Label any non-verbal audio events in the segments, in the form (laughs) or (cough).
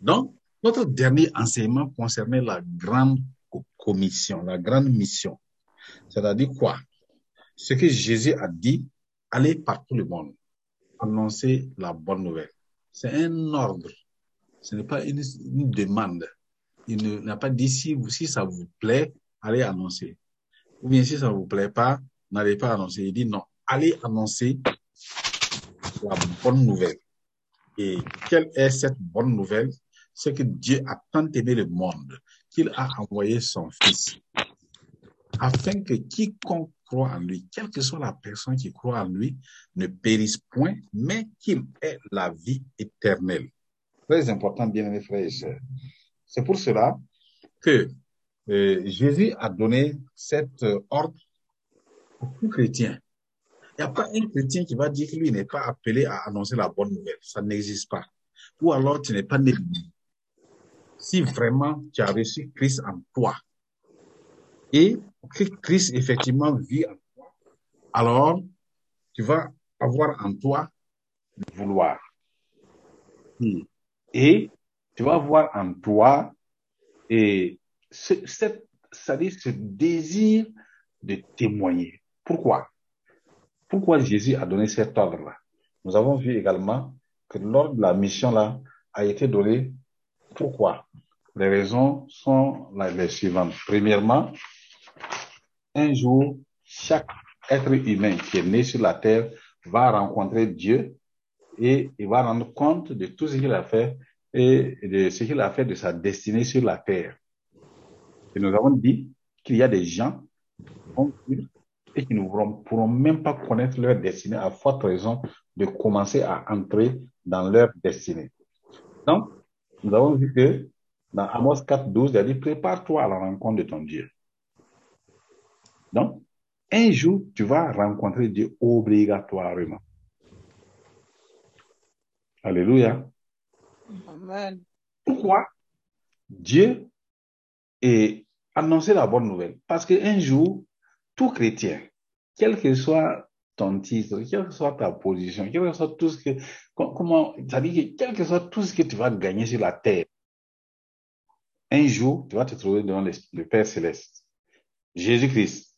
Donc, notre dernier enseignement concernait la grande commission, la grande mission. C'est-à-dire quoi? Ce que Jésus a dit, allez par tout le monde, annoncer la bonne nouvelle. C'est un ordre. Ce n'est pas une, demande. Il n'a pas dit si, si ça vous plaît, allez annoncer. Ou bien si ça ne vous plaît pas, n'allez pas annoncer. Il dit non, allez annoncer la bonne nouvelle. Et quelle est cette bonne nouvelle? C'est que Dieu a tant aimé le monde qu'il a envoyé son Fils afin que quiconque croit en lui, quelle que soit la personne qui croit en lui, ne périsse point, mais qu'il ait la vie éternelle. Très important, bien aimés frères et sœurs. C'est pour cela que euh, Jésus a donné cet euh, ordre à tout chrétien. Il n'y a pas un chrétien qui va dire que lui n'est pas appelé à annoncer la bonne nouvelle. Ça n'existe pas. Ou alors tu n'es pas né. Si vraiment tu as reçu Christ en toi et que Christ effectivement vit en toi, alors tu vas avoir en toi le vouloir. Et tu vas avoir en toi et ce, cette, ça ce désir de témoigner. Pourquoi? Pourquoi Jésus a donné cet ordre-là? Nous avons vu également que l'ordre de la mission-là a été donné. Pourquoi? Les raisons sont les suivantes. Premièrement, un jour, chaque être humain qui est né sur la terre va rencontrer Dieu et il va rendre compte de tout ce qu'il a fait et de ce qu'il a fait de sa destinée sur la terre. Et nous avons dit qu'il y a des gens qui et qui ne pourront, même pas connaître leur destinée à forte raison de commencer à entrer dans leur destinée. Donc, nous avons vu que dans Amos 4, 12, il a dit, prépare-toi à la rencontre de ton Dieu. Donc, un jour, tu vas rencontrer Dieu obligatoirement. Alléluia. Amen. Pourquoi Dieu est annoncé la bonne nouvelle? Parce qu'un jour, tout chrétien, quel que soit ton titre, quelle que soit ta position, quel que soit tout ce que, comment, ça dit que quel que soit tout ce que tu vas gagner sur la terre, un jour, tu vas te trouver devant le, Père Céleste, Jésus-Christ.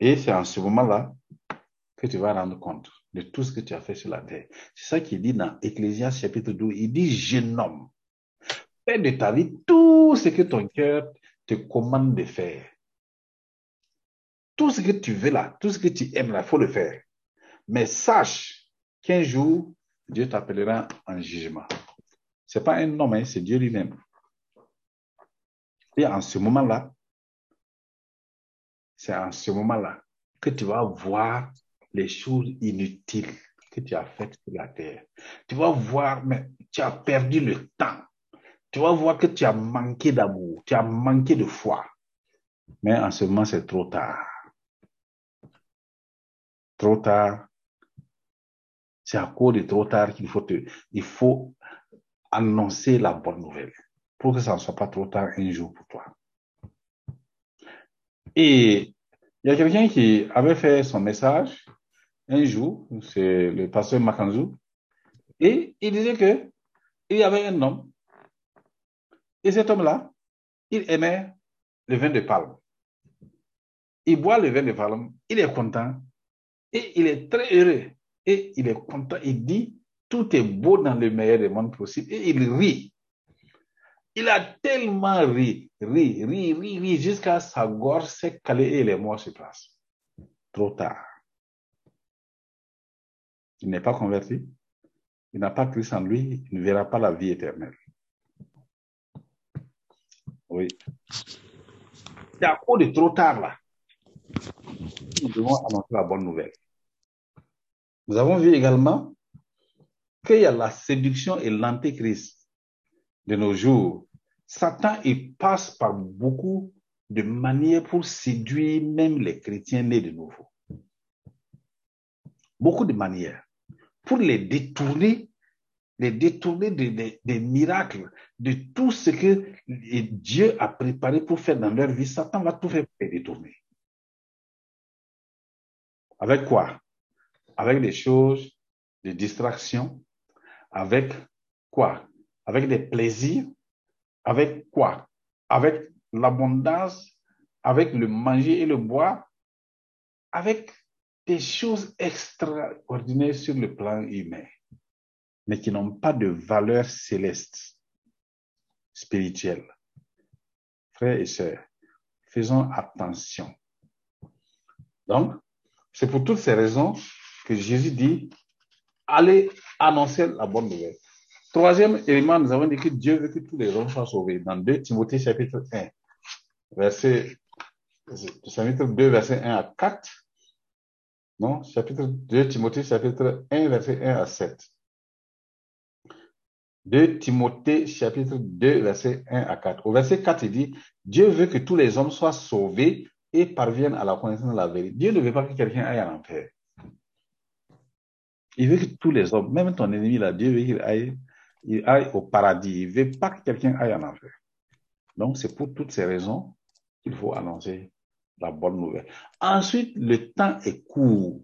Et c'est en ce moment-là que tu vas rendre compte de tout ce que tu as fait sur la terre. C'est ça qu'il dit dans Ecclésias chapitre 12. Il dit, jeune homme, fais de ta vie tout ce que ton cœur te commande de faire. Tout ce que tu veux là, tout ce que tu aimes là, il faut le faire. Mais sache qu'un jour, Dieu t'appellera en jugement. Ce n'est pas un homme, hein, c'est Dieu lui-même. Et en ce moment-là, c'est en ce moment-là que tu vas voir les choses inutiles que tu as faites sur la terre. Tu vas voir, mais tu as perdu le temps. Tu vas voir que tu as manqué d'amour, tu as manqué de foi. Mais en ce moment, c'est trop tard trop tard. C'est à cause de trop tard qu'il faut te, il faut annoncer la bonne nouvelle pour que ça ne soit pas trop tard un jour pour toi. Et il y a quelqu'un qui avait fait son message un jour, c'est le pasteur Makanzou, et il disait que il y avait un homme, et cet homme-là, il aimait le vin de palme. Il boit le vin de palme, il est content, et il est très heureux. Et il est content. Il dit, tout est beau dans le meilleur des mondes possibles. Et il rit. Il a tellement ri, ri, ri, ri, ri, jusqu'à sa gorge s'est calée et les morts se place. Trop tard. Il n'est pas converti. Il n'a pas Christ en lui. Il ne verra pas la vie éternelle. Oui. C'est à cause de trop tard là. Nous devons annoncer la bonne nouvelle. Nous avons vu également qu'il y a la séduction et l'antéchrist de nos jours. Satan, il passe par beaucoup de manières pour séduire même les chrétiens nés de nouveau. Beaucoup de manières. Pour les détourner, les détourner des miracles, de tout ce que Dieu a préparé pour faire dans leur vie. Satan va tout faire pour les détourner. Avec quoi? Avec des choses, des distractions, avec quoi? Avec des plaisirs, avec quoi? Avec l'abondance, avec le manger et le boire, avec des choses extraordinaires sur le plan humain, mais qui n'ont pas de valeur céleste, spirituelle. Frères et sœurs, faisons attention. Donc, c'est pour toutes ces raisons que Jésus dit, allez annoncer la bonne nouvelle. Troisième élément, nous avons dit que Dieu veut que tous les hommes soient sauvés. Dans 2 Timothée chapitre 1, verset, chapitre 2, verset 1 à 4. Non, chapitre 2 Timothée chapitre 1, verset 1 à 7. 2 Timothée chapitre 2, verset 1 à 4. Au verset 4, il dit, Dieu veut que tous les hommes soient sauvés et parviennent à la connaissance de la vérité. Dieu ne veut pas que quelqu'un aille en enfer. Il veut que tous les hommes, même ton ennemi là, Dieu veut qu'il aille, il aille au paradis. Il veut pas que quelqu'un aille en enfer. Donc, c'est pour toutes ces raisons qu'il faut annoncer la bonne nouvelle. Ensuite, le temps est court.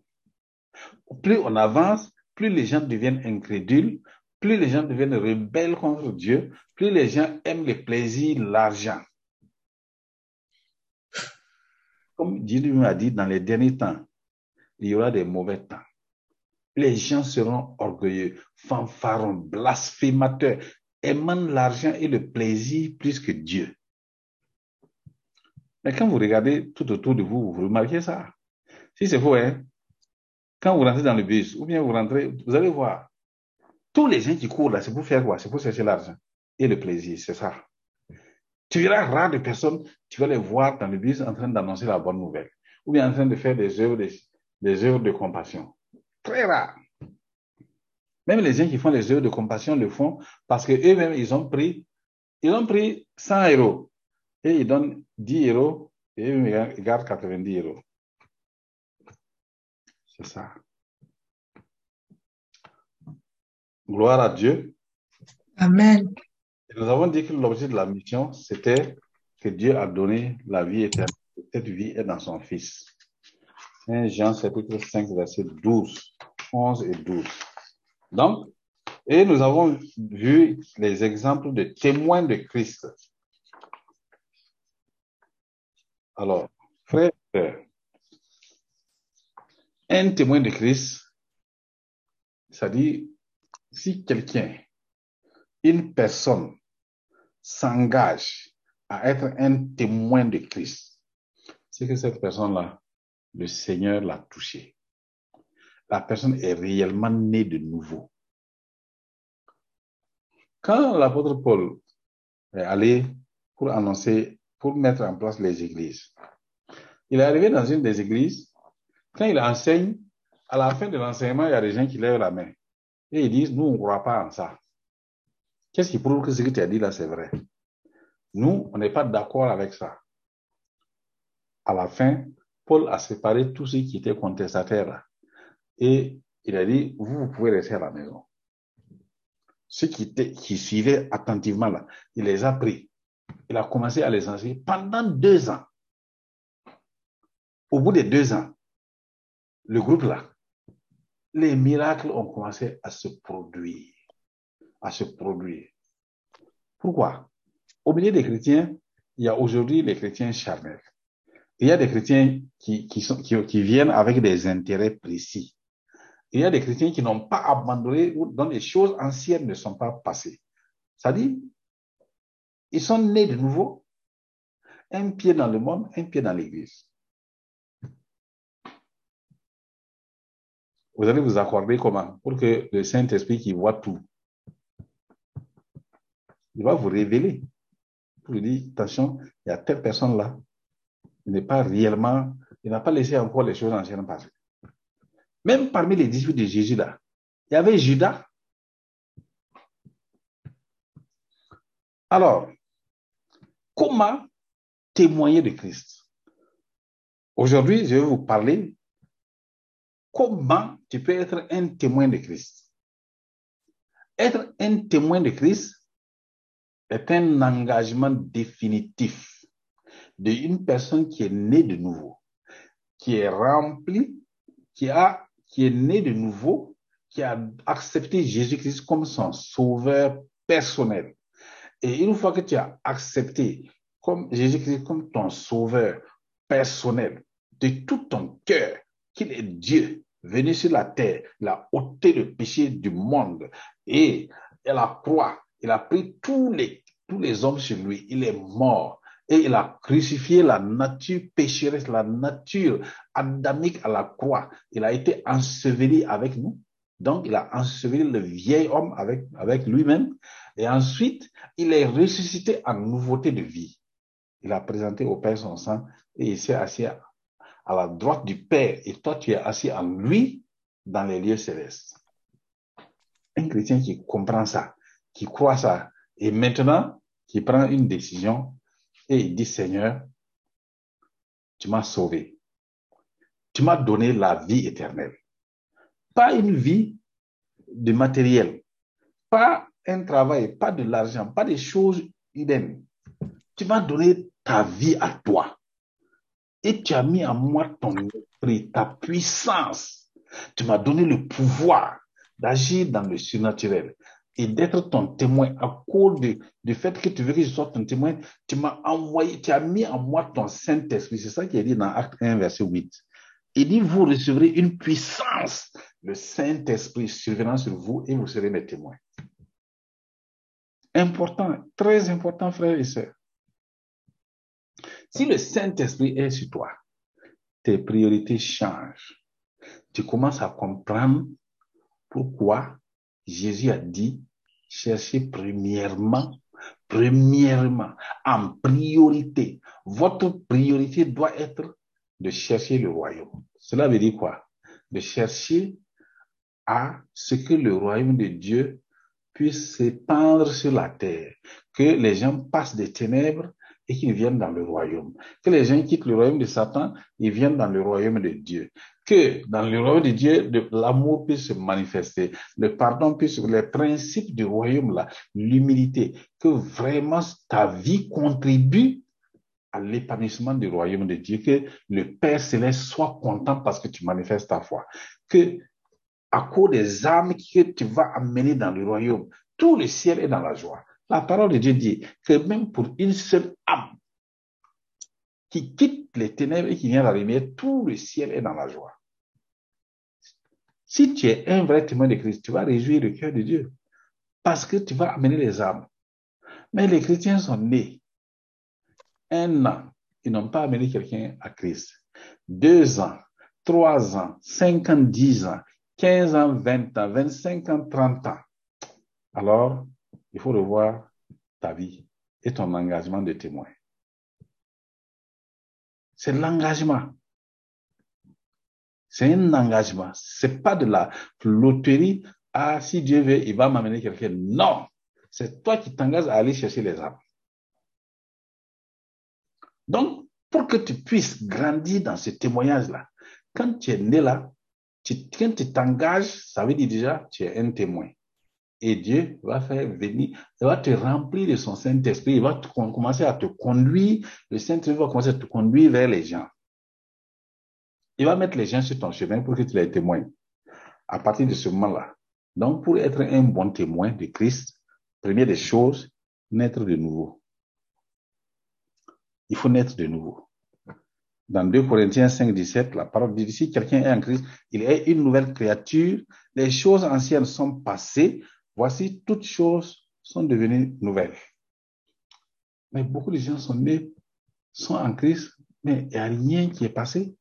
Plus on avance, plus les gens deviennent incrédules, plus les gens deviennent rebelles contre Dieu, plus les gens aiment les plaisirs, l'argent. Comme Dieu m'a dit, dans les derniers temps, il y aura des mauvais temps. Les gens seront orgueilleux, fanfarons, blasphémateurs, aimant l'argent et le plaisir plus que Dieu. Mais quand vous regardez tout autour de vous, vous remarquez ça. Si c'est faux, hein, quand vous rentrez dans le bus, ou bien vous rentrez, vous allez voir, tous les gens qui courent là, c'est pour faire quoi? C'est pour chercher l'argent et le plaisir, c'est ça. Tu verras rare de personnes, tu vas les voir dans le bus en train d'annoncer la bonne nouvelle, ou bien en train de faire des œuvres de compassion. Très rare. Même les gens qui font les œuvres de compassion le font parce que eux-mêmes, ils ont pris, ils ont pris 100 euros et ils donnent 10 euros et eux, ils gardent 90 euros. C'est ça. Gloire à Dieu. Amen. nous avons dit que l'objet de la mission, c'était que Dieu a donné la vie éternelle. Cette vie est dans son Fils. 1 Jean chapitre 5, verset 12, 11 et 12. Donc, et nous avons vu les exemples de témoins de Christ. Alors, frère, un témoin de Christ, dit, si quelqu'un, une personne s'engage à être un témoin de Christ, c'est que cette personne-là, le Seigneur l'a touché. La personne est réellement née de nouveau. Quand l'apôtre Paul est allé pour annoncer, pour mettre en place les églises, il est arrivé dans une des églises, quand il enseigne, à la fin de l'enseignement, il y a des gens qui lèvent la main et ils disent, nous, on ne croit pas en ça. Qu'est-ce qui prouve que ce que tu as dit là, c'est vrai? Nous, on n'est pas d'accord avec ça. À la fin, Paul a séparé tous ceux qui étaient contestataires Et il a dit, vous, vous pouvez rester à la maison. Ceux qui, qui suivaient attentivement là, il les a pris. Il a commencé à les enseigner pendant deux ans. Au bout de deux ans, le groupe là, les miracles ont commencé à se produire. À se produire. Pourquoi? Au milieu des chrétiens, il y a aujourd'hui les chrétiens charnels. Il y a des chrétiens qui, qui, sont, qui, qui viennent avec des intérêts précis. Il y a des chrétiens qui n'ont pas abandonné dont les choses anciennes ne sont pas passées. Ça dit, ils sont nés de nouveau, un pied dans le monde, un pied dans l'église. Vous allez vous accorder comment? Pour que le Saint-Esprit qui voit tout, il va vous révéler. Pour lui dire, attention, il y a telle personne là, il n'est pas réellement, il n'a pas laissé encore les choses anciennes passer. Même parmi les disciples de Jésus là, il y avait Judas. Alors, comment témoigner de Christ? Aujourd'hui, je vais vous parler comment tu peux être un témoin de Christ. Être un témoin de Christ est un engagement définitif d'une personne qui est née de nouveau, qui est remplie, qui, a, qui est née de nouveau, qui a accepté Jésus-Christ comme son sauveur personnel. Et une fois que tu as accepté comme Jésus-Christ comme ton sauveur personnel de tout ton cœur, qu'il est Dieu, venu sur la terre, il a ôté le péché du monde et à la croix, il a pris tous les, tous les hommes sur lui, il est mort et il a crucifié la nature pécheresse, la nature adamique à la croix. Il a été enseveli avec nous. Donc, il a enseveli le vieil homme avec, avec lui-même. Et ensuite, il est ressuscité en nouveauté de vie. Il a présenté au Père son sang et il s'est assis à la droite du Père. Et toi, tu es assis en lui dans les lieux célestes. Un chrétien qui comprend ça, qui croit ça, et maintenant, qui prend une décision et il dit, Seigneur, tu m'as sauvé. Tu m'as donné la vie éternelle. Pas une vie de matériel, pas un travail, pas de l'argent, pas des choses humaines. Tu m'as donné ta vie à toi. Et tu as mis en moi ton esprit, ta puissance. Tu m'as donné le pouvoir d'agir dans le surnaturel et d'être ton témoin à cause du fait que tu veux que je sois ton témoin, tu m'as envoyé, tu as mis en moi ton Saint-Esprit. C'est ça qui est dit dans Acte 1, verset 8. Il dit, vous recevrez une puissance. Le Saint-Esprit survenant sur vous et vous serez mes témoins. Important, très important, frères et sœurs. Si le Saint-Esprit est sur toi, tes priorités changent. Tu commences à comprendre pourquoi Jésus a dit, cherchez premièrement, premièrement, en priorité. Votre priorité doit être de chercher le royaume. Cela veut dire quoi? De chercher à ce que le royaume de Dieu puisse s'épandre sur la terre, que les gens passent des ténèbres et qu'ils viennent dans le royaume. Que les gens quittent le royaume de Satan, ils viennent dans le royaume de Dieu. Que dans le royaume de Dieu, l'amour puisse se manifester, le pardon puisse, les principes du royaume là, l'humilité, que vraiment ta vie contribue à l'épanouissement du royaume de Dieu, que le Père céleste soit content parce que tu manifestes ta foi, que à cause des âmes que tu vas amener dans le royaume, tout le ciel est dans la joie. La parole de Dieu dit que même pour une seule âme qui quitte les ténèbres et qui vient à la lumière, tout le ciel est dans la joie. Si tu es un vrai témoin de Christ, tu vas réjouir le cœur de Dieu parce que tu vas amener les âmes. Mais les chrétiens sont nés un an, ils n'ont pas amené quelqu'un à Christ. Deux ans, trois ans, cinq ans, dix ans, quinze ans, vingt ans, vingt-cinq ans, trente ans. Alors, il faut revoir ta vie et ton engagement de témoin. C'est l'engagement. C'est un engagement. C'est pas de la loterie. Ah, si Dieu veut, il va m'amener quelqu'un. Non. C'est toi qui t'engages à aller chercher les âmes. Donc, pour que tu puisses grandir dans ce témoignage-là, quand tu es né là, quand tu t'engages, ça veut dire déjà, tu es un témoin et Dieu va faire venir, va te remplir de son Saint-Esprit, il va commencer à te conduire, le Saint-Esprit va commencer à te conduire vers les gens. Il va mettre les gens sur ton chemin pour que tu les témoignes. À partir de ce moment-là. Donc, pour être un bon témoin de Christ, première des choses, naître de nouveau. Il faut naître de nouveau. Dans 2 Corinthiens 5, 17, la parole dit, si quelqu'un est en Christ, il est une nouvelle créature, les choses anciennes sont passées, Voici, toutes choses sont devenues nouvelles. Mais beaucoup de gens sont nés, sont en Christ, mais il n'y a rien qui est passé.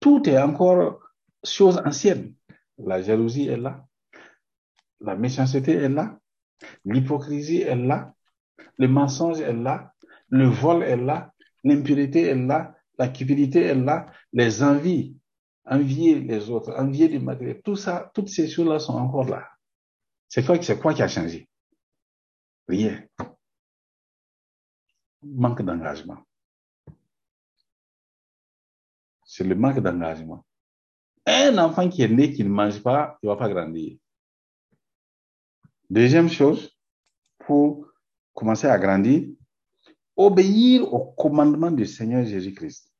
Tout est encore chose ancienne. La jalousie est là, la méchanceté est là, l'hypocrisie est là, le mensonge est là, le vol est là, l'impurité est là, la cupidité est là, les envies envier les autres, envier du matériel, tout ça, toutes ces choses-là sont encore là. C'est quoi, c'est quoi qui a changé? Rien. Manque d'engagement. C'est le manque d'engagement. Un enfant qui est né, qui ne mange pas, il ne va pas grandir. Deuxième chose, pour commencer à grandir, obéir au commandement du Seigneur Jésus-Christ.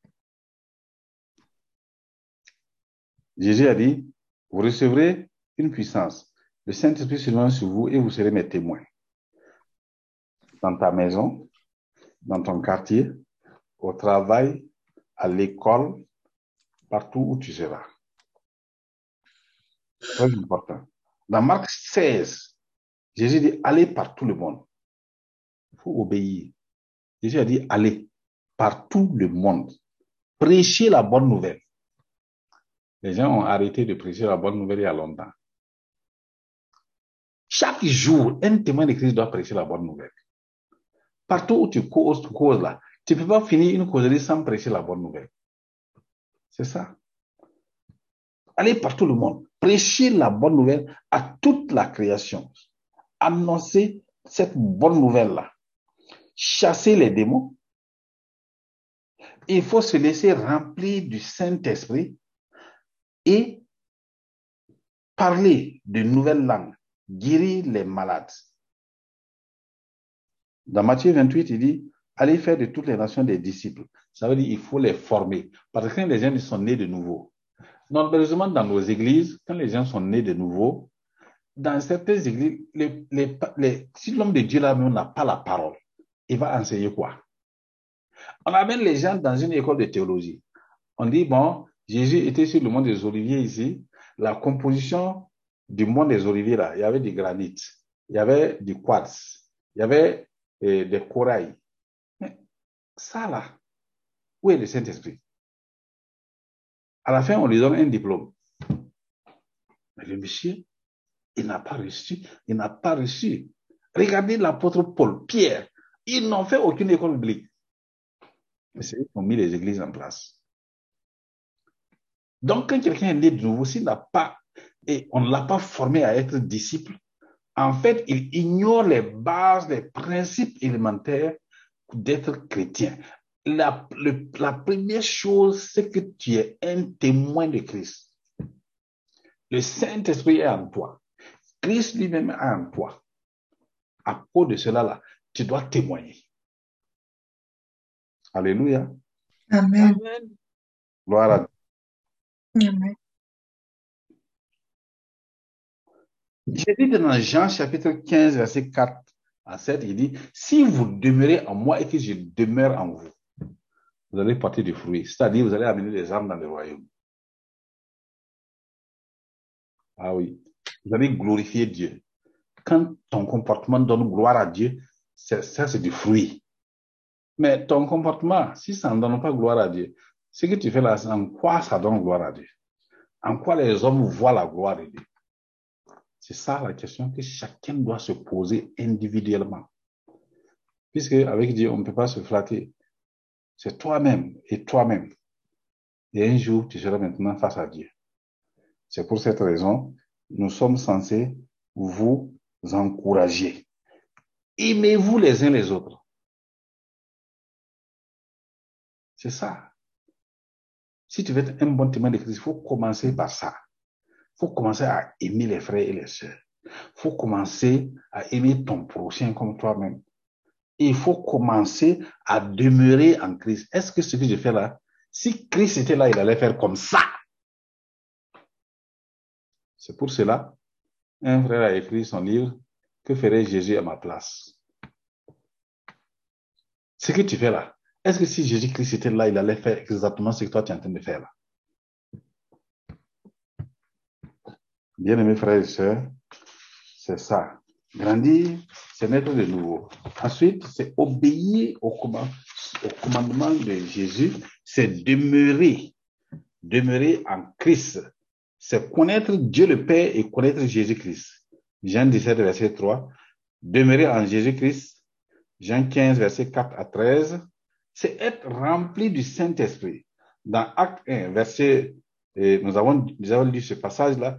Jésus a dit, vous recevrez une puissance. Le Saint-Esprit sera sur vous et vous serez mes témoins. Dans ta maison, dans ton quartier, au travail, à l'école, partout où tu seras. Très important. Dans Marc 16, Jésus dit, allez par tout le monde. Il faut obéir. Jésus a dit, allez par tout le monde. Prêchez la bonne nouvelle. Les gens ont arrêté de prêcher la bonne nouvelle il y a longtemps. Chaque jour, un témoin de Christ doit prêcher la bonne nouvelle. Partout où tu causes, tu causes là. Tu ne peux pas finir une causerie sans prêcher la bonne nouvelle. C'est ça. Allez par tout le monde. Prêchez la bonne nouvelle à toute la création. Annoncez cette bonne nouvelle-là. Chassez les démons. Il faut se laisser remplir du Saint-Esprit et parler de nouvelles langues, guérir les malades. Dans Matthieu 28, il dit, allez faire de toutes les nations des disciples. Ça veut dire qu'il faut les former. Parce que les gens sont nés de nouveau. Non, malheureusement, dans nos églises, quand les gens sont nés de nouveau, dans certaines églises, si l'homme de Dieu là n'a pas la parole, il va enseigner quoi? On amène les gens dans une école de théologie. On dit, bon, Jésus était sur le mont des Oliviers ici. La composition du mont des Oliviers là, il y avait du granit, il y avait du quartz, il y avait eh, des corail. Mais ça là, où est le Saint-Esprit? À la fin, on lui donne un diplôme. Mais le monsieur, il n'a pas reçu, il n'a pas reçu. Regardez l'apôtre Paul, Pierre, ils n'ont fait aucune école biblique. Mais c'est eux qui ont mis les églises en place. Donc, quand quelqu'un est né de nouveau, s'il n'a pas, et on ne l'a pas formé à être disciple, en fait, il ignore les bases, les principes élémentaires d'être chrétien. La, la première chose, c'est que tu es un témoin de Christ. Le Saint-Esprit est en toi. Christ lui-même est en toi. À cause de cela, là, tu dois témoigner. Alléluia. Amen. Gloire à Jésus dit dans Jean chapitre 15, verset 4 à 7, il dit, si vous demeurez en moi et que je demeure en vous, vous allez porter du fruit, c'est-à-dire vous allez amener des âmes dans le royaume. Ah oui, vous allez glorifier Dieu. Quand ton comportement donne gloire à Dieu, ça c'est du fruit. Mais ton comportement, si ça ne donne pas gloire à Dieu, ce que tu fais là, en quoi ça donne gloire à Dieu? En quoi les hommes voient la gloire de Dieu? C'est ça la question que chacun doit se poser individuellement. Puisque avec Dieu, on ne peut pas se flatter. C'est toi-même et toi-même. Et un jour, tu seras maintenant face à Dieu. C'est pour cette raison, nous sommes censés vous encourager. Aimez-vous les uns les autres. C'est ça. Si tu veux être un bon témoin de Christ, il faut commencer par ça. Il faut commencer à aimer les frères et les sœurs. Il faut commencer à aimer ton prochain comme toi-même. Il faut commencer à demeurer en Christ. Est-ce que ce que je fais là, si Christ était là, il allait faire comme ça? C'est pour cela, un frère a écrit son livre, Que ferait Jésus à ma place? Ce que tu fais là, est-ce que si Jésus-Christ était là, il allait faire exactement ce que toi tu es en train de faire là? Bien-aimés frères et sœurs, c'est ça. Grandir, c'est naître de nouveau. Ensuite, c'est obéir au, command, au commandement de Jésus, c'est demeurer, demeurer en Christ. C'est connaître Dieu le Père et connaître Jésus-Christ. Jean 17, verset 3. Demeurer en Jésus-Christ. Jean 15, verset 4 à 13 c'est être rempli du Saint-Esprit. Dans Acte 1, verset, nous avons, nous lu ce passage-là,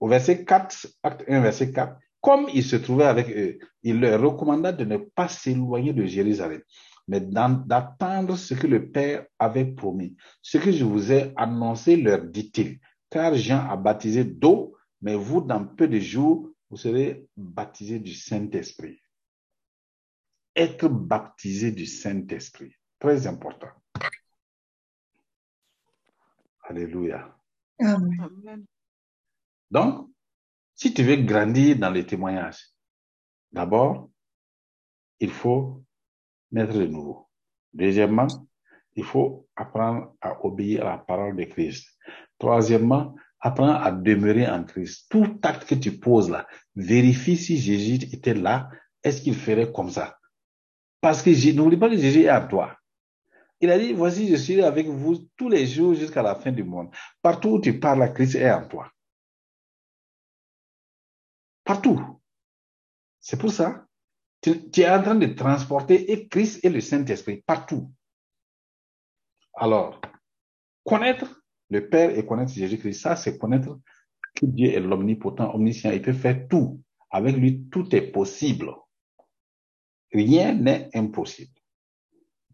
au verset 4, Acte 1, verset 4, comme il se trouvait avec eux, il leur recommanda de ne pas s'éloigner de Jérusalem, mais d'attendre ce que le Père avait promis. Ce que je vous ai annoncé, leur dit-il, car Jean a baptisé d'eau, mais vous, dans peu de jours, vous serez baptisés du Saint-Esprit être baptisé du Saint-Esprit. Très important. Alléluia. Amen. Donc, Si tu veux grandir dans le témoignage, d'abord, il faut naître de nouveau. Deuxièmement, il faut apprendre à obéir à la parole de Christ. Troisièmement, apprends à demeurer en Christ. Tout acte que tu poses là, vérifie si Jésus était là, est-ce qu'il ferait comme ça? Parce que n'oublie pas que Jésus est à toi. Il a dit, voici, je suis avec vous tous les jours jusqu'à la fin du monde. Partout où tu parles, Christ est en toi. Partout. C'est pour ça. Tu, tu, es en train de transporter et Christ et le Saint-Esprit partout. Alors, connaître le Père et connaître Jésus-Christ, ça, c'est connaître que Dieu est l'omnipotent, omniscient. Il peut faire tout. Avec lui, tout est possible. Rien n'est impossible.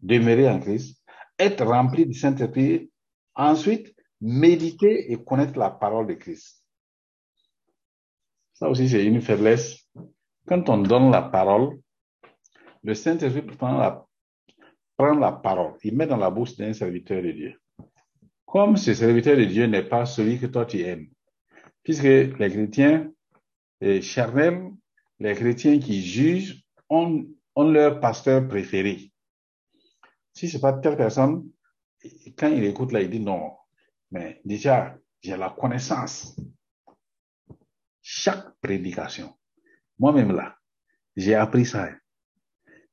Demeurer en Christ, être rempli du Saint-Esprit, ensuite méditer et connaître la parole de Christ. Ça aussi, c'est une faiblesse. Quand on donne la parole, le Saint-Esprit prend la, prend la parole, il met dans la bouche d'un serviteur de Dieu. Comme ce serviteur de Dieu n'est pas celui que toi tu aimes, puisque les chrétiens charnels, les chrétiens qui jugent, ont ont leur pasteur préféré. Si c'est pas telle personne, quand il écoute là, il dit non. Mais déjà, j'ai la connaissance. Chaque prédication. Moi-même là, j'ai appris ça.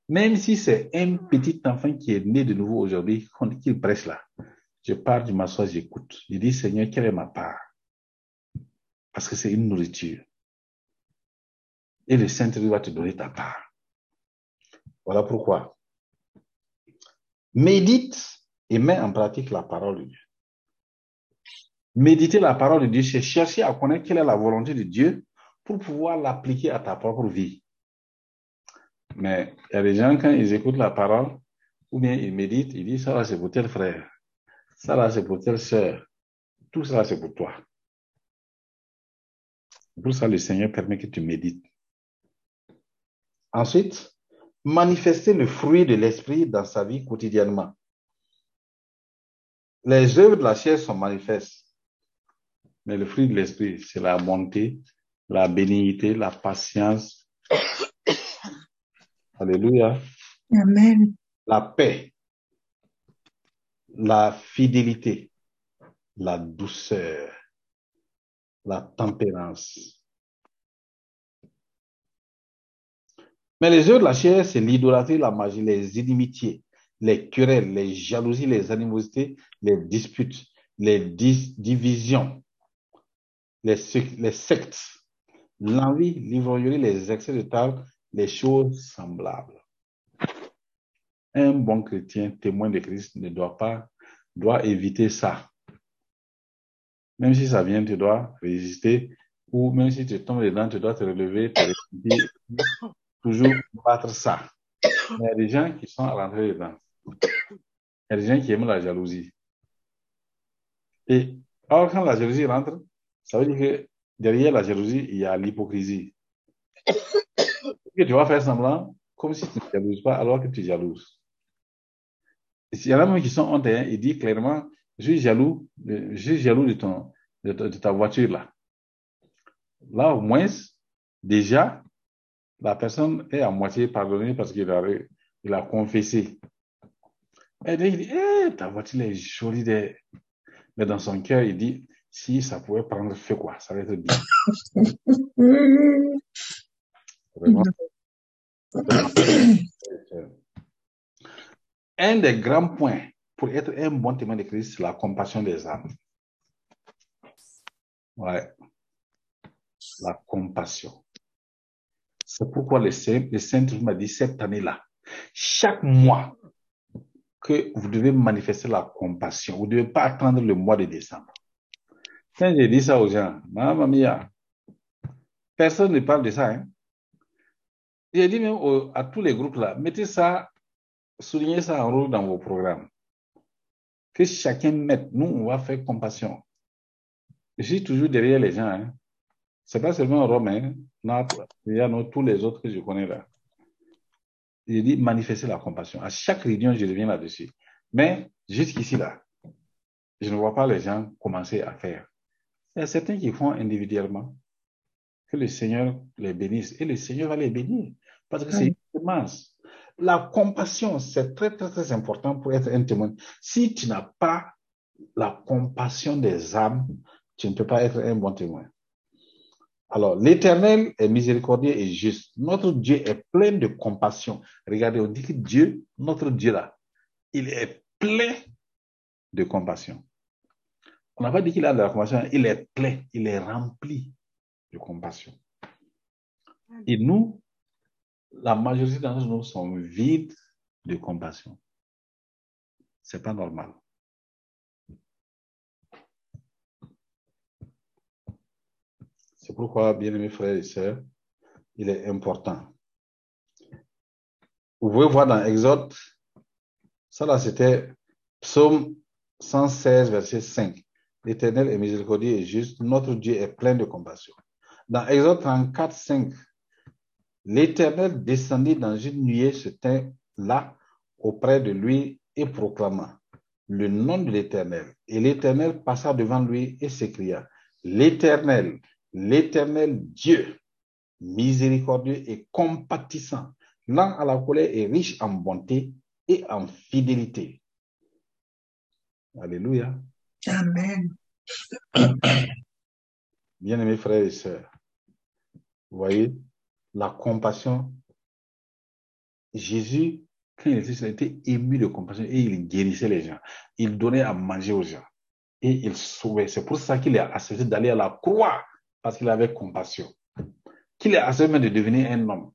Même si c'est un petit enfant qui est né de nouveau aujourd'hui, qu'il presse là, je pars du m'assois, j'écoute. Je dis, Seigneur, quelle est ma part? Parce que c'est une nourriture. Et le Saint-Esprit va te donner ta part. Voilà pourquoi. Médite et mets en pratique la parole de Dieu. Méditer la parole de Dieu, c'est chercher à connaître quelle est la volonté de Dieu pour pouvoir l'appliquer à ta propre vie. Mais il y a des gens, quand ils écoutent la parole, ou bien ils méditent, ils disent, ça là, c'est pour tel frère. Ça là, c'est pour telle sœur. Tout ça, c'est pour toi. Pour ça, le Seigneur permet que tu médites. Ensuite, manifester le fruit de l'esprit dans sa vie quotidiennement. Les œuvres de la chair sont manifestes, mais le fruit de l'esprit, c'est la bonté, la bénignité, la patience. (coughs) Alléluia. Amen. La paix, la fidélité, la douceur, la tempérance, Mais les œuvres de la chair, c'est l'idolâtrie, la magie, les inimitiés, les querelles, les jalousies, les animosités, les disputes, les divisions, les, sectes, l'envie, l'ivrognerie, les excès de table, les choses semblables. Un bon chrétien, témoin de Christ, ne doit pas, doit éviter ça. Même si ça vient, tu dois résister, ou même si tu tombes dedans, tu dois te relever, te toujours battre ça. il y a des gens qui sont rentrés dedans. Il y a des gens qui aiment la jalousie. Et alors, quand la jalousie rentre, ça veut dire que derrière la jalousie, il y a l'hypocrisie. que tu vas faire semblant comme si tu ne jalouses pas alors que tu jalouses. Il y en a même qui sont honte, hein, il dit clairement, je suis jaloux, je suis jaloux de, ton, de ta voiture là. Là, au moins, déjà, la personne est à moitié pardonnée parce qu'il a, il a confessé. Et il dit, eh, ta voiture est jolie. Mais dans son cœur, il dit, si ça pouvait prendre feu, quoi, ça va être bien. (laughs) un des grands points pour être un bon témoin de Christ, c'est la compassion des âmes. Ouais. La compassion. C'est pourquoi le Saint, le Saint m'a dit cette année-là, chaque mois que vous devez manifester la compassion, vous ne devez pas attendre le mois de décembre. Quand j'ai dit ça aux gens, maman mia, personne ne parle de ça. Hein? J'ai dit même à tous les groupes là, mettez ça, soulignez ça en rouge dans vos programmes. Que chacun mette, nous, on va faire compassion. Je suis toujours derrière les gens. Hein? C'est pas seulement Romain, il y a tous les autres que je connais là. Il dit manifester la compassion. À chaque réunion, je reviens là-dessus. Mais jusqu'ici là, je ne vois pas les gens commencer à faire. Il y a certains qui font individuellement. que le Seigneur les bénisse. Et le Seigneur va les bénir. Parce que c'est une semence. La compassion, c'est très, très, très important pour être un témoin. Si tu n'as pas la compassion des âmes, tu ne peux pas être un bon témoin. Alors, l'éternel est miséricordieux et juste. Notre Dieu est plein de compassion. Regardez, on dit que Dieu, notre Dieu là, il est plein de compassion. On n'a pas dit qu'il a de la compassion, il est plein, il est rempli de compassion. Et nous, la majorité d'entre nous sommes vides de compassion. C'est pas normal. C'est pourquoi, bien aimés frères et sœurs, il est important. Vous pouvez voir dans Exode, ça là c'était Psaume 116, verset 5. L'Éternel est miséricordieux et juste, notre Dieu est plein de compassion. Dans Exode 34, 5, l'Éternel descendit dans une nuée, se tint là auprès de lui et proclama le nom de l'Éternel. Et l'Éternel passa devant lui et s'écria, l'Éternel, l'Éternel Dieu, miséricordieux et compatissant, lent à la colère et riche en bonté et en fidélité. Alléluia. Amen. (coughs) Bien-aimés frères et sœurs, vous voyez, la compassion, Jésus, quand il était, il était ému de compassion et il guérissait les gens. Il donnait à manger aux gens et il sauvait. C'est pour ça qu'il a accepté d'aller à la croix parce qu'il avait compassion. Qu'il a accepté de devenir un homme.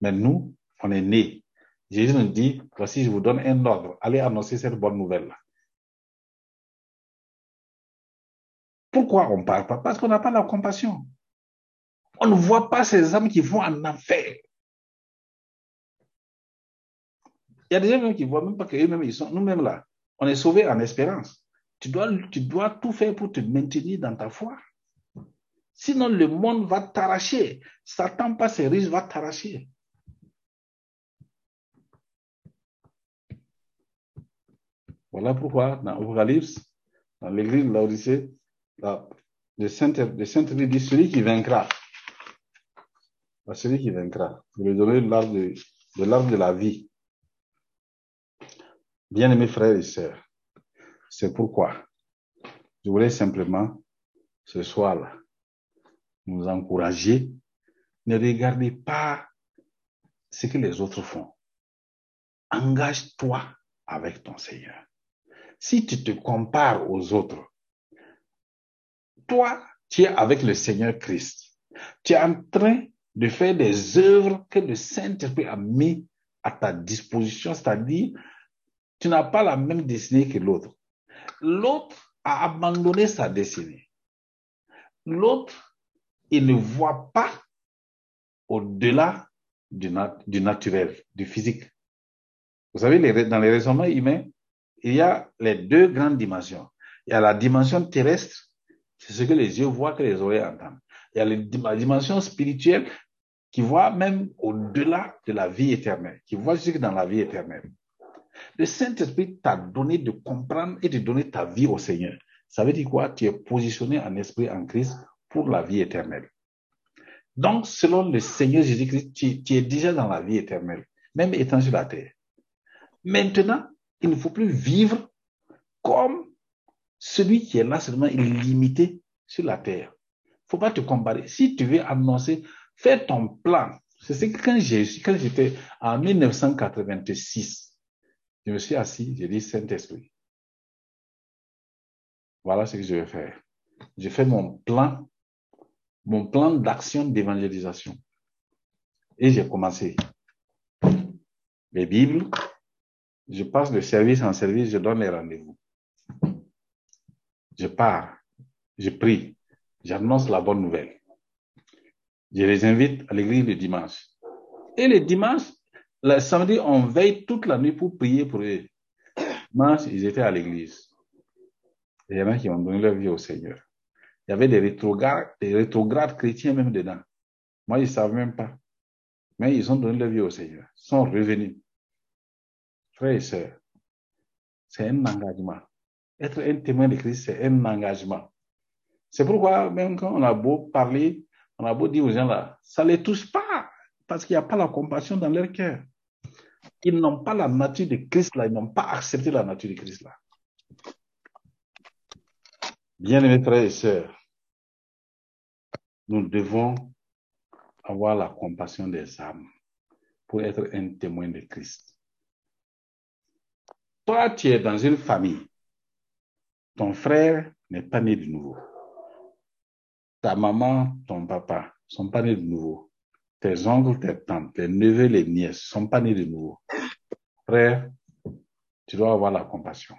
Mais nous, on est nés. Jésus nous dit, voici, je vous donne un ordre. Allez annoncer cette bonne nouvelle-là. Pourquoi on ne parle pas? Parce qu'on n'a pas la compassion. On ne voit pas ces âmes qui vont en enfer. Il y a des gens qui ne voient même pas qu'eux-mêmes, ils sont, nous-mêmes là, on est sauvés en espérance. Tu dois, tu dois tout faire pour te maintenir dans ta foi. Sinon, le monde va t'arracher. Satan, pas ses risques, va t'arracher. Voilà pourquoi dans l'Apocalypse, dans l'église de l'Odyssée, le Saint-Esprit dit celui qui vaincra. Celui qui vaincra. Je vais donner l'arbre de, de de la vie. Bien-aimés frères et sœurs, c'est pourquoi je voulais simplement ce soir-là nous encourager. Ne regardez pas ce que les autres font. Engage-toi avec ton Seigneur. Si tu te compares aux autres, toi, tu es avec le Seigneur Christ. Tu es en train de faire des œuvres que le Saint-Esprit a mis à ta disposition, c'est-à-dire, tu n'as pas la même destinée que l'autre. L'autre a abandonné sa destinée. L'autre, il ne voit pas au-delà du, naturel, du physique. Vous savez, dans les raisonnements humains, il y a les deux grandes dimensions. Il y a la dimension terrestre, c'est ce que les yeux voient, que les oreilles entendent. Il y a la dimension spirituelle qui voit même au-delà de la vie éternelle, qui voit jusque dans la vie éternelle. Le Saint-Esprit t'a donné de comprendre et de donner ta vie au Seigneur. Ça veut dire quoi? Tu es positionné en esprit en Christ pour la vie éternelle. Donc, selon le Seigneur Jésus-Christ, tu, es déjà dans la vie éternelle, même étant sur la terre. Maintenant, il ne faut plus vivre comme celui qui est là seulement illimité sur la terre. Il ne faut pas te comparer. Si tu veux annoncer, fais ton plan. C'est ce que quand j'étais en 1986, je me suis assis, j'ai dit Saint-Esprit. Voilà ce que je vais faire. J'ai fait mon plan, mon plan d'action d'évangélisation. Et j'ai commencé. Les Bibles, je passe de service en service, je donne les rendez-vous. Je pars, je prie, j'annonce la bonne nouvelle. Je les invite à l'église le dimanche. Et le dimanche, le samedi, on veille toute la nuit pour prier pour eux. Dimanche, ils étaient à l'église. Il y en a qui ont donné leur vie au Seigneur. Il y avait des rétrogrades, des rétrogrades chrétiens même dedans. Moi, ils ne savent même pas. Mais ils ont donné leur vie au Seigneur. Ils sont revenus. Frères et sœurs, c'est un engagement. Être un témoin de Christ, c'est un engagement. C'est pourquoi, même quand on a beau parler, On a beau dire aux gens là, ça ne les touche pas parce qu'il n'y a pas la compassion dans leur cœur. Ils n'ont pas la nature de Christ là, ils n'ont pas accepté la nature de Christ là. Bien-aimés frères et sœurs, nous devons avoir la compassion des âmes pour être un témoin de Christ. Toi, tu es dans une famille. Ton frère n'est pas né de nouveau. Ta maman, ton papa sont pas nés de nouveau. Tes oncles, tes tantes, tes neveux, les nièces sont pas nés de nouveau. Frère, tu dois avoir la compassion.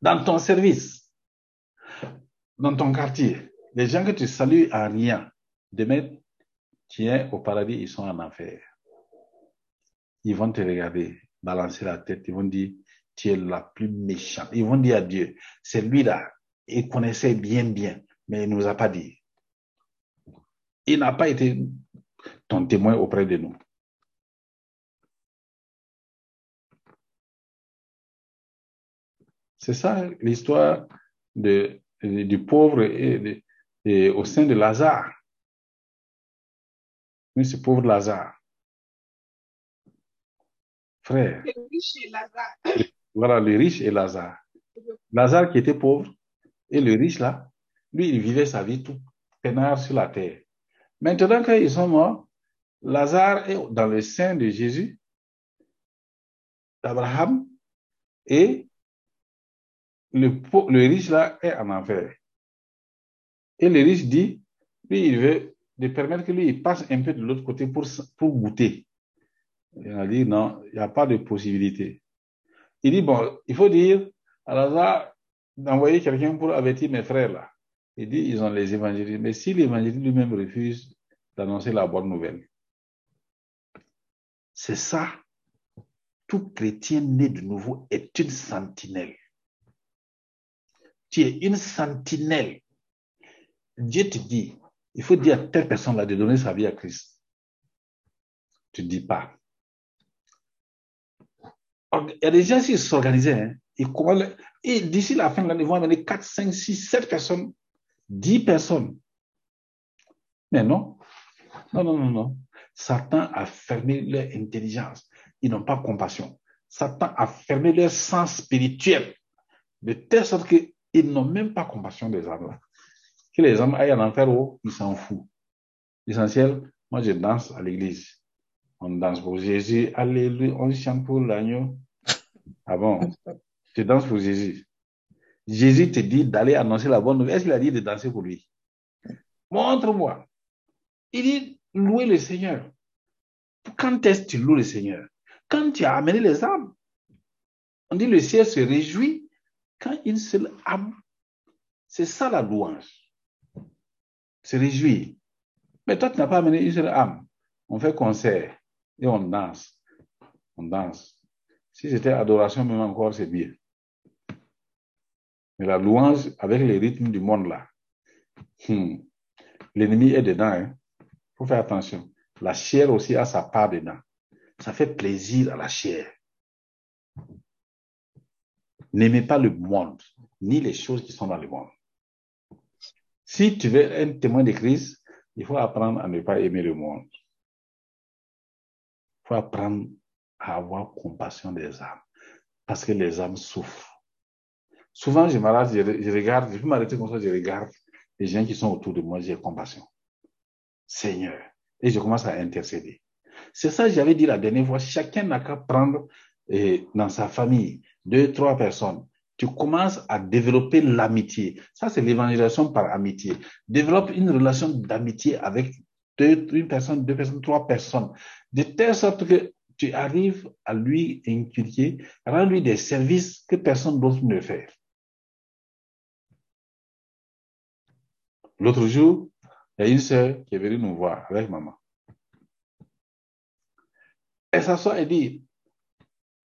Dans ton service, dans ton quartier, les gens que tu salues en rien, demain, tu es au paradis, ils sont en enfer. Ils vont te regarder, balancer la tête, ils vont dire, tu es la plus méchante. Ils vont dire à Dieu, c'est lui-là, il connaissait bien, bien, mais il ne nous a pas dit. Il n'a pas été ton témoin auprès de nous. C'est ça l'histoire du pauvre et, au sein de Lazare. Oui, ce pauvre Lazare. Frère. Le riche et Lazare. Voilà, le riche et Lazare. Lazare qui était pauvre et le riche là, lui, il vivait sa vie tout peinard sur la terre. Maintenant qu'ils sont morts, Lazare est dans le sein de Jésus, d'Abraham, et le, le riche là est en enfer. Et le riche dit, lui, il veut de permettre que lui, il passe un peu de l'autre côté pour, pour goûter. Il a dit, non, il n'y a pas de possibilité. Il dit, bon, il faut dire à Lazare d'envoyer quelqu'un pour avertir mes frères là. Il dit, ils ont les évangélistes. Mais si l'évangéliste lui-même refuse d'annoncer la bonne nouvelle, c'est ça. Tout chrétien né de nouveau est une sentinelle. Tu es une sentinelle. Dieu te dit, il faut dire à telle personne-là de donner sa vie à Christ. Tu ne dis pas. Il y a des gens qui s'organisaient. Hein, et d'ici la fin de l'année, ils vont amener 4, 5, 6, 7 personnes dix personnes. Mais non, non, non, non, non. Satan a fermé leur intelligence. Ils n'ont pas compassion. Satan a fermé leur sens spirituel de telle sorte qu'ils n'ont même pas compassion des âmes. Que les hommes aillent en enfer, ils s'en foutent. L'essentiel, moi je danse à l'église. On danse pour Jésus. Alléluia. On chante pour l'agneau. Ah bon? Je danse pour Jésus. Jésus te dit d'aller annoncer la bonne nouvelle. Est-ce qu'il a dit de danser pour lui? Montre-moi. Il dit louer le Seigneur. Quand est-ce que tu loues le Seigneur? Quand tu as amené les âmes. On dit le ciel se réjouit quand une seule âme. C'est ça la louange. Se réjouir. Mais toi, tu n'as pas amené une seule âme. On fait concert et on danse. On danse. Si c'était adoration, même encore, c'est bien. Mais la louange avec les rythmes du monde là, hmm, l'ennemi est dedans. Il hein. faut faire attention. La chair aussi a sa part dedans. Ça fait plaisir à la chair. N'aimez pas le monde, ni les choses qui sont dans le monde. Si tu veux un témoin de Christ, il faut apprendre à ne pas aimer le monde. Il faut apprendre à avoir compassion des âmes, parce que les âmes souffrent. Souvent, je m'arrête, je, regarde, je peux m'arrêter comme ça, je regarde les gens qui sont autour de moi, j'ai compassion. Seigneur. Et je commence à intercéder. C'est ça j'avais dit la dernière fois. Chacun n'a qu'à prendre eh, dans sa famille deux, trois personnes. Tu commences à développer l'amitié. Ça, c'est l'évangélisation par amitié. Développe une relation d'amitié avec une personne, deux personnes, trois personnes. De telle sorte que tu arrives à lui inculquer, à lui des services que personne d'autre ne fait. L'autre jour, il y a une sœur qui est venue nous voir avec maman. Elle s'assoit et dit,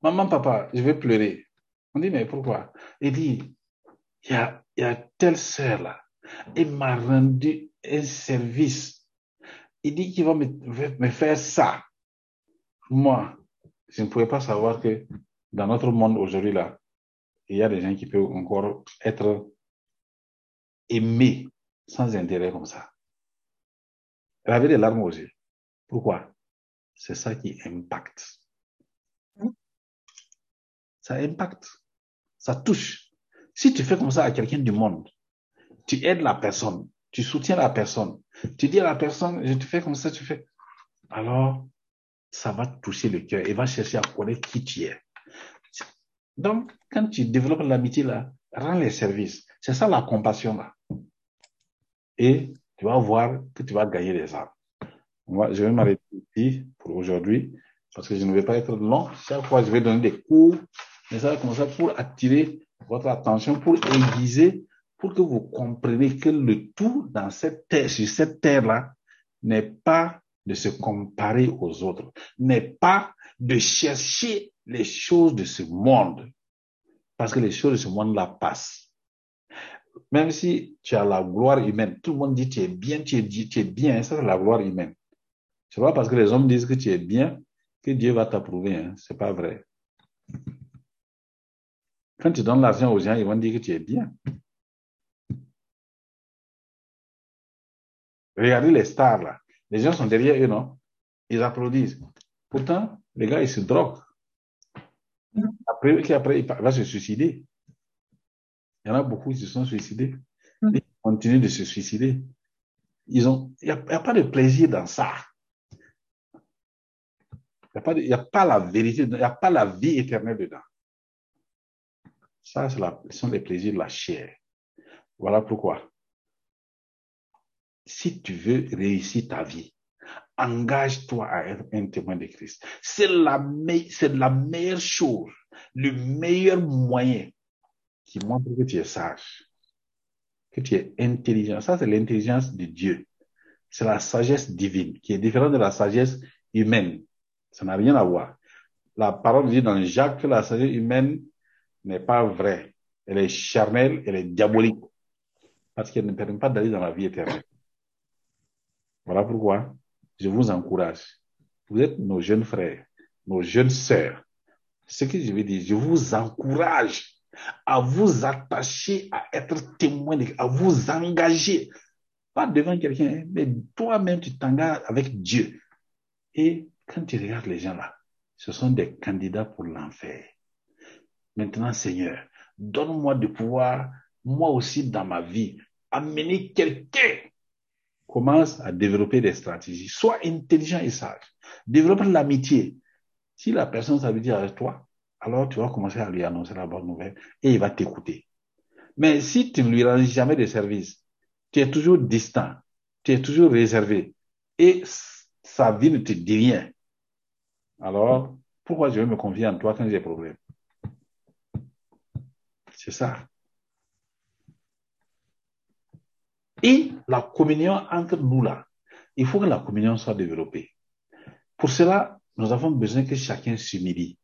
maman, papa, je vais pleurer. On dit, mais pourquoi? Elle dit, il y a, il y a telle sœur là, elle m'a rendu un service. Il dit qu'il va me, me faire ça. Moi, je ne pouvais pas savoir que dans notre monde aujourd'hui là, il y a des gens qui peuvent encore être aimés sans intérêt comme ça. Elle avait des larmes aux yeux. Pourquoi? C'est ça qui impacte. Ça impacte. Ça touche. Si tu fais comme ça à quelqu'un du monde, tu aides la personne, tu soutiens la personne, tu dis à la personne, je te fais comme ça, tu fais. Alors, ça va toucher le cœur et va chercher à connaître qui tu es. Donc, quand tu développes l'amitié là, rends les services. C'est ça la compassion là. Et tu vas voir que tu vas gagner des âmes. Moi, je vais m'arrêter ici pour aujourd'hui parce que je ne vais pas être long. Chaque fois, je vais donner des cours, mais ça va comme ça pour attirer votre attention, pour aiguiser, pour que vous compreniez que le tout dans cette terre, sur cette terre-là, n'est pas de se comparer aux autres, n'est pas de chercher les choses de ce monde, parce que les choses de ce monde-là passent. Même si tu as la gloire humaine, tout le monde dit tu es bien, tu es, tu es bien, ça c'est la gloire humaine. C'est pas parce que les hommes disent que tu es bien que Dieu va t'approuver, hein. c'est pas vrai. Quand tu donnes l'argent aux gens, ils vont dire que tu es bien. Regardez les stars là. Les gens sont derrière eux, non? Ils applaudissent. Pourtant, les gars, ils se droguent. Après, après, il va se suicider. Il y en a beaucoup qui se sont suicidés. Mm. Ils continuent de se suicider. Ils ont, il n'y a, pas de plaisir dans ça. Il n'y a, pas a pas la vérité, il n'y a pas la vie éternelle dedans. Ça, ce sont les plaisirs de la chair. Voilà pourquoi. Si tu veux réussir ta vie, engage-toi à être un témoin de Christ. C'est la, la meilleure chose, le meilleur moyen qui montre que tu es sage, que tu es intelligent. Ça, c'est l'intelligence de Dieu. C'est la sagesse divine qui est différente de la sagesse humaine. Ça n'a rien à voir. La parole dit dans Jacques que la sagesse humaine n'est pas vraie. Elle est charnelle, elle est diabolique. Parce qu'elle ne permet pas d'aller dans la vie éternelle. Voilà pourquoi je vous encourage. Vous êtes nos jeunes frères, nos jeunes sœurs. Ce que je veux dire, je vous encourage à vous attacher à être témoin, à vous engager. Pas devant quelqu'un, mais toi-même, tu t'engages avec Dieu. Et quand tu regardes les gens là, ce sont des candidats pour l'enfer. Maintenant, Seigneur, donne-moi de pouvoir, moi aussi dans ma vie, amener quelqu'un. Commence à développer des stratégies. Sois intelligent et sage. Développe l'amitié. Si la personne s'habitue avec toi, alors tu vas commencer à lui annoncer la bonne nouvelle et il va t'écouter. Mais si tu ne lui rends jamais de service, tu es toujours distant, tu es toujours réservé et sa vie ne te dit rien, alors pourquoi je vais me confier en toi quand j'ai des problèmes C'est ça. Et la communion entre nous là, il faut que la communion soit développée. Pour cela, nous avons besoin que chacun s'humilie.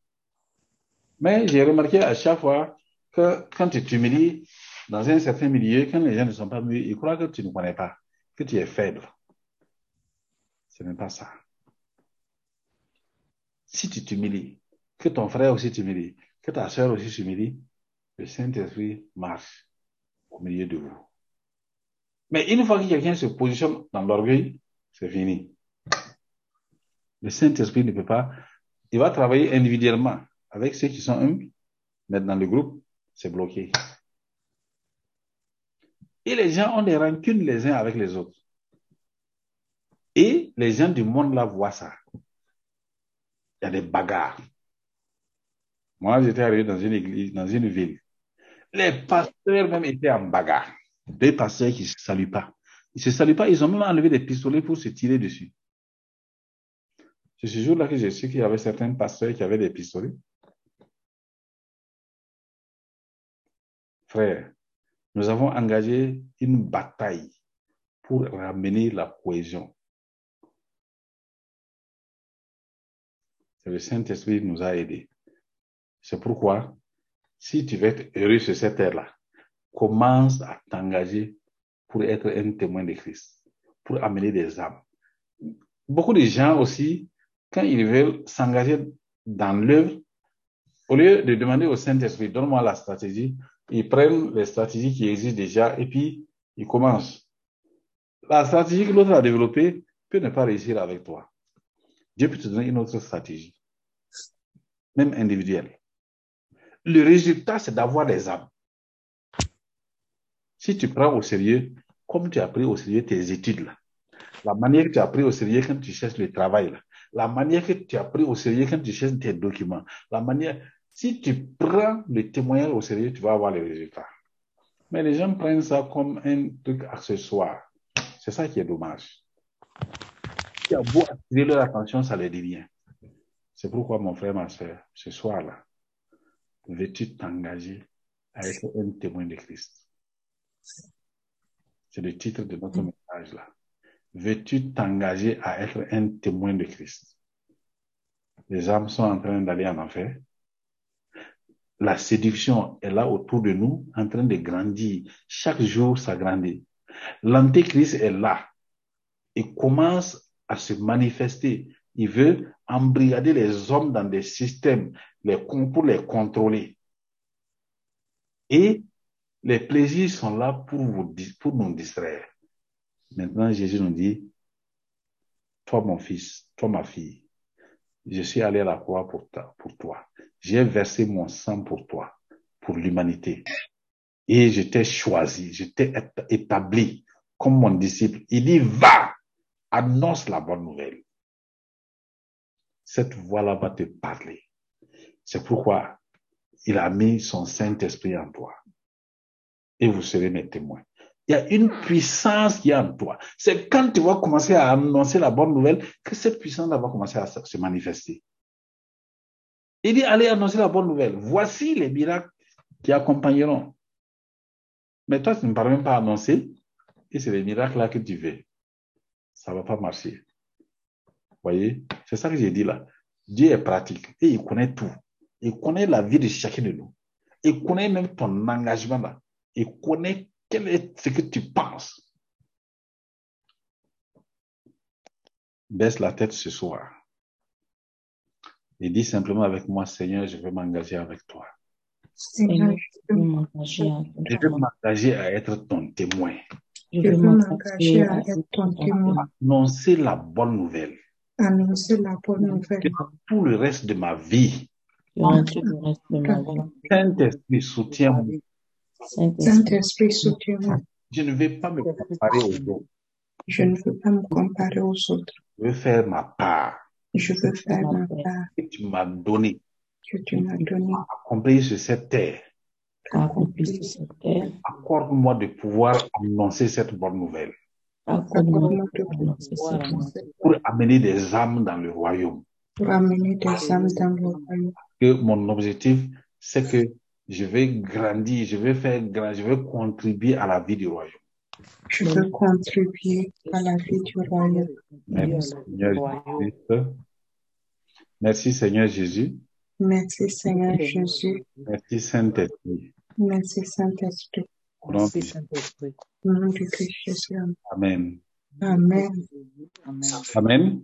Mais j'ai remarqué à chaque fois que quand tu t'humilies dans un certain milieu, quand les gens ne sont pas mieux, ils croient que tu ne connais pas, que tu es faible. Ce n'est pas ça. Si tu t'humilies, que ton frère aussi t'humilie, que ta soeur aussi s'humilie, le Saint-Esprit marche au milieu de vous. Mais une fois que quelqu'un se positionne dans l'orgueil, c'est fini. Le Saint-Esprit ne peut pas, il va travailler individuellement avec ceux qui sont humbles, mais dans le groupe, c'est bloqué. Et les gens ont des rancunes les uns avec les autres. Et les gens du monde là voient ça. Il y a des bagarres. Moi, j'étais arrivé dans une église, dans une ville. Les pasteurs même étaient en bagarre. Deux pasteurs qui ne se saluent pas. Ils ne se saluent pas, ils ont même enlevé des pistolets pour se tirer dessus. C'est ce jour-là que j'ai su qu'il y avait certains pasteurs qui avaient des pistolets. Frère, nous avons engagé une bataille pour ramener la cohésion. Le Saint-Esprit nous a aidés. C'est pourquoi, si tu veux être heureux sur cette terre-là, commence à t'engager pour être un témoin de Christ, pour amener des âmes. Beaucoup de gens aussi, quand ils veulent s'engager dans l'œuvre, au lieu de demander au Saint-Esprit, donne-moi la stratégie, ils prennent les stratégies qui existent déjà et puis ils commencent. La stratégie que l'autre a développée, peut ne pas réussir avec toi. Dieu peut te donner une autre stratégie, même individuelle. Le résultat, c'est d'avoir des âmes. Si tu prends au sérieux, comme tu as pris au sérieux tes études, la manière que tu as pris au sérieux quand tu cherches le travail, la manière que tu as pris au sérieux quand tu cherches tes documents, la manière, si tu prends le témoignage au sérieux, tu vas avoir les résultats. Mais les gens prennent ça comme un truc accessoire. C'est ça qui est dommage. Tu as beau attirer leur attention, ça les dit C'est pourquoi, mon frère, ma soeur, ce soir-là, veux-tu t'engager à être un témoin de Christ? C'est le titre de notre message là. Veux-tu t'engager à être un témoin de Christ? Les âmes sont en train d'aller en enfer. La séduction est là autour de nous, en train de grandir. Chaque jour, ça grandit. L'antéchrist est là. Il commence à se manifester. Il veut embrigader les hommes dans des systèmes les, pour les contrôler. Et les plaisirs sont là pour, nous distraire. Maintenant, Jésus nous dit, toi mon fils, toi ma fille, je suis allé à la croix pour, pour toi. J'ai versé mon sang pour toi, pour l'humanité. Et je t'ai choisi, je t'ai établi comme mon disciple. Il dit, va, annonce la bonne nouvelle. Cette voix-là va te parler. C'est pourquoi il a mis son Saint-Esprit en toi et vous serez mes témoins. Il y a une puissance qui est en toi. C'est quand tu vas commencer à annoncer la bonne nouvelle que cette puissance va commencer à se manifester. Il dit, allez annoncer la bonne nouvelle. Voici les miracles qui accompagneront. Mais toi, tu ne parles même pas annoncer, et c'est les miracles là que tu veux. Ça ne va pas marcher. Vous voyez? C'est ça que j'ai dit là. Dieu est pratique et il connaît tout. Il connaît la vie de chacun de nous. Il connaît même ton engagement là et connaît quel est ce que tu penses. Baisse la tête ce soir et dis simplement avec moi, Seigneur, je veux m'engager avec toi. Seigneur, je veux m'engager Je veux m'engager à être ton témoin. Je veux m'engager à être ton témoin. Annoncer la bonne nouvelle. Annoncer la bonne nouvelle. Que tout le reste de ma vie, Saint-Esprit, soutiens-moi. Saint-Esprit, soutiens-moi. Je ne vais pas me comparer aux autres. Je ne veux pas me comparer aux autres. Je veux faire ma part. Je veux faire ma part. Que tu m'as donné. Que tu m'as donné. Accomplir sur cette terre. Accomplir sur cette terre. Accorde-moi de pouvoir annoncer cette bonne nouvelle. Accorde-moi de pouvoir annoncer Pour amener des âmes dans le royaume. Pour amener des âmes dans le royaume. Que mon objectif, c'est que je vais grandir, je vais faire grand, je vais contribuer à la vie du royaume. Je veux contribuer à la vie du royaume. Merci Seigneur Jésus. Merci Seigneur Jésus. Merci Seigneur Jésus. Merci Saint-Esprit. Merci Saint-Esprit. Au nom de Merci Saint-Esprit. Au nom de Christ Jésus. Amen. Amen. Amen. Amen.